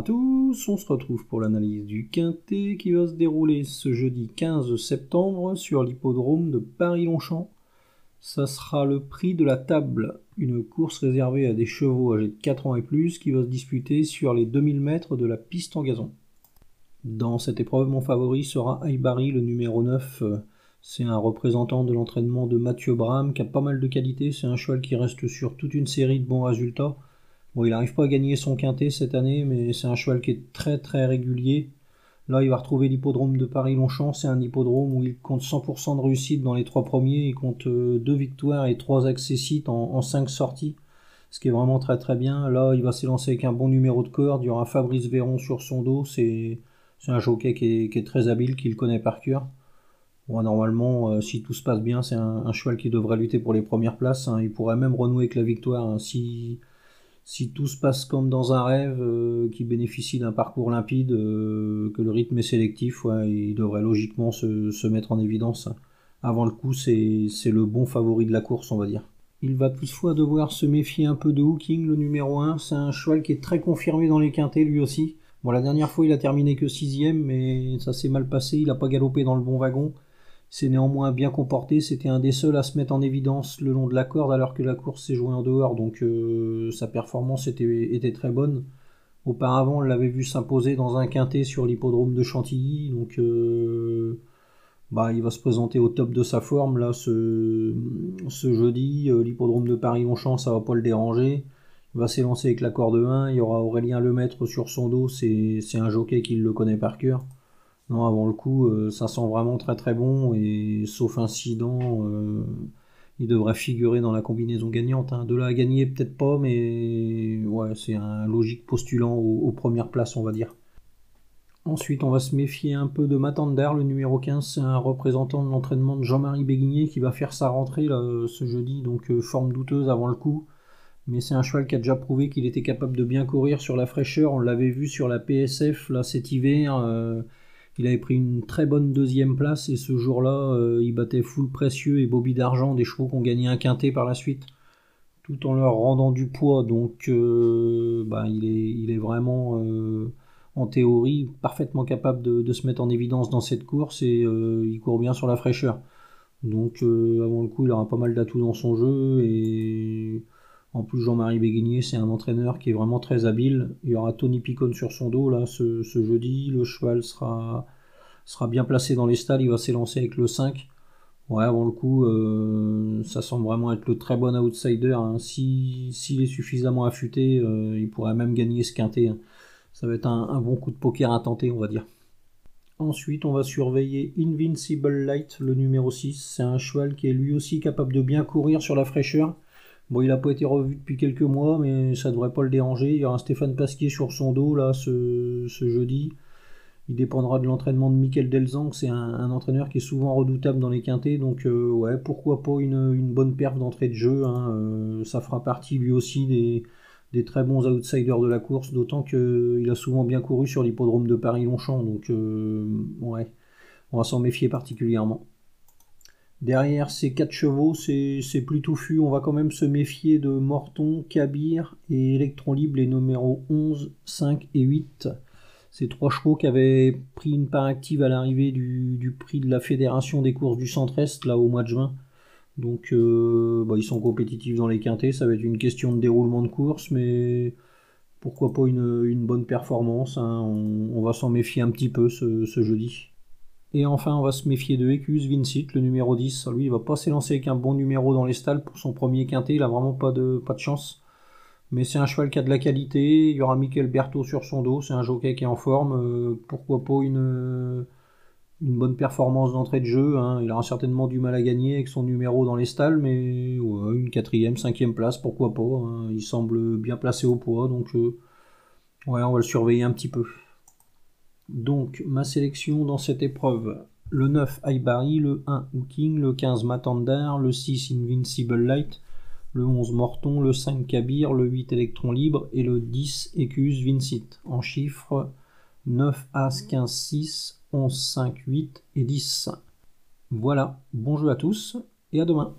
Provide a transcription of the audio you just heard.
à tous, on se retrouve pour l'analyse du Quintet qui va se dérouler ce jeudi 15 septembre sur l'hippodrome de Paris-Longchamp. Ça sera le prix de la table, une course réservée à des chevaux âgés de 4 ans et plus qui va se disputer sur les 2000 mètres de la piste en gazon. Dans cette épreuve, mon favori sera Aibari, le numéro 9. C'est un représentant de l'entraînement de Mathieu Bram qui a pas mal de qualités. C'est un cheval qui reste sur toute une série de bons résultats. Bon, il n'arrive pas à gagner son quintet cette année, mais c'est un cheval qui est très très régulier. Là, il va retrouver l'hippodrome de Paris-Longchamp. C'est un hippodrome où il compte 100% de réussite dans les trois premiers. Il compte euh, deux victoires et trois accessites en, en cinq sorties, ce qui est vraiment très très bien. Là, il va s'élancer avec un bon numéro de corde. Il y aura Fabrice Véron sur son dos. C'est un jockey qui est, très habile, qui le connaît par cœur. Bon, normalement, euh, si tout se passe bien, c'est un, cheval qui devrait lutter pour les premières places. Hein. Il pourrait même renouer avec la victoire hein. si si tout se passe comme dans un rêve, euh, qui bénéficie d'un parcours limpide, euh, que le rythme est sélectif, il devrait logiquement se, mettre en évidence. Avant le coup, c'est le bon favori de la course, on va dire. Il va toutefois devoir se méfier un peu de Hooking, le numéro 1. C'est un cheval qui est très confirmé dans les quintés, lui aussi. Bon, la dernière fois, il a terminé que sixième, mais ça s'est mal passé. Il n'a pas galopé dans le bon wagon. C'est néanmoins bien comporté, c'était un des seuls à se mettre en évidence le long de la corde alors que la course s'est jouée en dehors, donc euh, sa performance était, très bonne. Auparavant, on l'avait vu s'imposer dans un quintet sur l'hippodrome de Chantilly, donc euh, bah, il va se présenter au top de sa forme là ce, jeudi. Euh, l'hippodrome de Paris-Longchamp, ça va pas le déranger. Il va s'élancer avec la corde 1, il y aura Aurélien Lemaître sur son dos, c'est un jockey qui le connaît par cœur. Non, avant le coup, euh, ça sent vraiment très très bon et sauf incident, euh, il devrait figurer dans la combinaison gagnante. Hein. De là à gagner, peut-être pas, mais ouais, c'est un logique postulant aux, premières places, on va dire. Ensuite, on va se méfier un peu de Matander, le numéro 15. C'est un représentant de l'entraînement de Jean-Marie Béguigné qui va faire sa rentrée ce jeudi, donc euh, forme douteuse avant le coup. Mais c'est un cheval qui a déjà prouvé qu'il était capable de bien courir sur la fraîcheur. On l'avait vu sur la PSF cet hiver. Il avait pris une très bonne deuxième place et ce jour-là, euh, il battait Full Précieux et Bobby d'Argent, des chevaux qui ont gagné un quintet par la suite, tout en leur rendant du poids. Donc, euh, bah, il, est, vraiment, euh, en théorie, parfaitement capable de, se mettre en évidence dans cette course et il court bien sur la fraîcheur. Donc, avant le coup, il aura pas mal d'atouts dans son jeu et en plus, Jean-Marie Béguigné, c'est un entraîneur qui est vraiment très habile. Il y aura Tony Picon sur son dos là ce, jeudi. Le cheval sera, bien placé dans les stalles. Il va s'élancer avec le 5. Ouais, avant le coup, euh, ça semble vraiment être le très bon outsider. Hein. S'il est suffisamment affûté, euh, il pourrait même gagner ce quintet. Hein. Ça va être un, bon coup de poker à tenter, on va dire. Ensuite, on va surveiller Invincible Light, le numéro 6. C'est un cheval qui est lui aussi capable de bien courir sur la fraîcheur. Bon, il n'a pas été revu depuis quelques mois, mais ça ne devrait pas le déranger. Il y aura un Stéphane Pasquier sur son dos là ce, jeudi. Il dépendra de l'entraînement de Michael Delzang. C'est un, entraîneur qui est souvent redoutable dans les quintés. Donc, euh, ouais, pourquoi pas une, bonne perte d'entrée de jeu. Hein. Euh, ça fera partie lui aussi des, très bons outsiders de la course. D'autant qu'il a souvent bien couru sur l'hippodrome de Paris-Longchamp. Donc, euh, ouais, on va s'en méfier particulièrement. Derrière ces quatre chevaux, c'est plus touffu. On va quand même se méfier de Morton, Kabir et Electron Libre, les numéros 11, 5 et 8. Ces trois chevaux qui avaient pris une part active à l'arrivée du, prix de la Fédération des courses du Centre-Est, là au mois de juin. Donc euh, bah, ils sont compétitifs dans les quintés. Ça va être une question de déroulement de course, mais pourquoi pas une, bonne performance. Hein. On, va s'en méfier un petit peu ce jeudi. Et enfin, on va se méfier de Ecus Vincit, le numéro 10. Lui, il va pas s'élancer avec un bon numéro dans les stalles pour son premier quintet. Il a vraiment pas de, pas de chance. Mais c'est un cheval qui a de la qualité. Il y aura Michael Berthaud sur son dos. C'est un jockey qui est en forme. Euh, pourquoi pas une, une bonne performance d'entrée de jeu. Hein. Il aura certainement du mal à gagner avec son numéro dans les stalles. Mais une quatrième, cinquième place, pourquoi pas. Hein. Il semble bien placé au poids. Donc, euh, ouais, on va le surveiller un petit peu. Donc, ma sélection dans cette épreuve le 9 Aibari, le 1 Hooking, le 15 Matander, le 6 Invincible Light, le 11 Morton, le 5 Kabir, le 8 Electron Libre et le 10 Ecus Vincit. En chiffres 9 As 15 6, 11 5 8 et 10. Voilà, bon jeu à tous et à demain.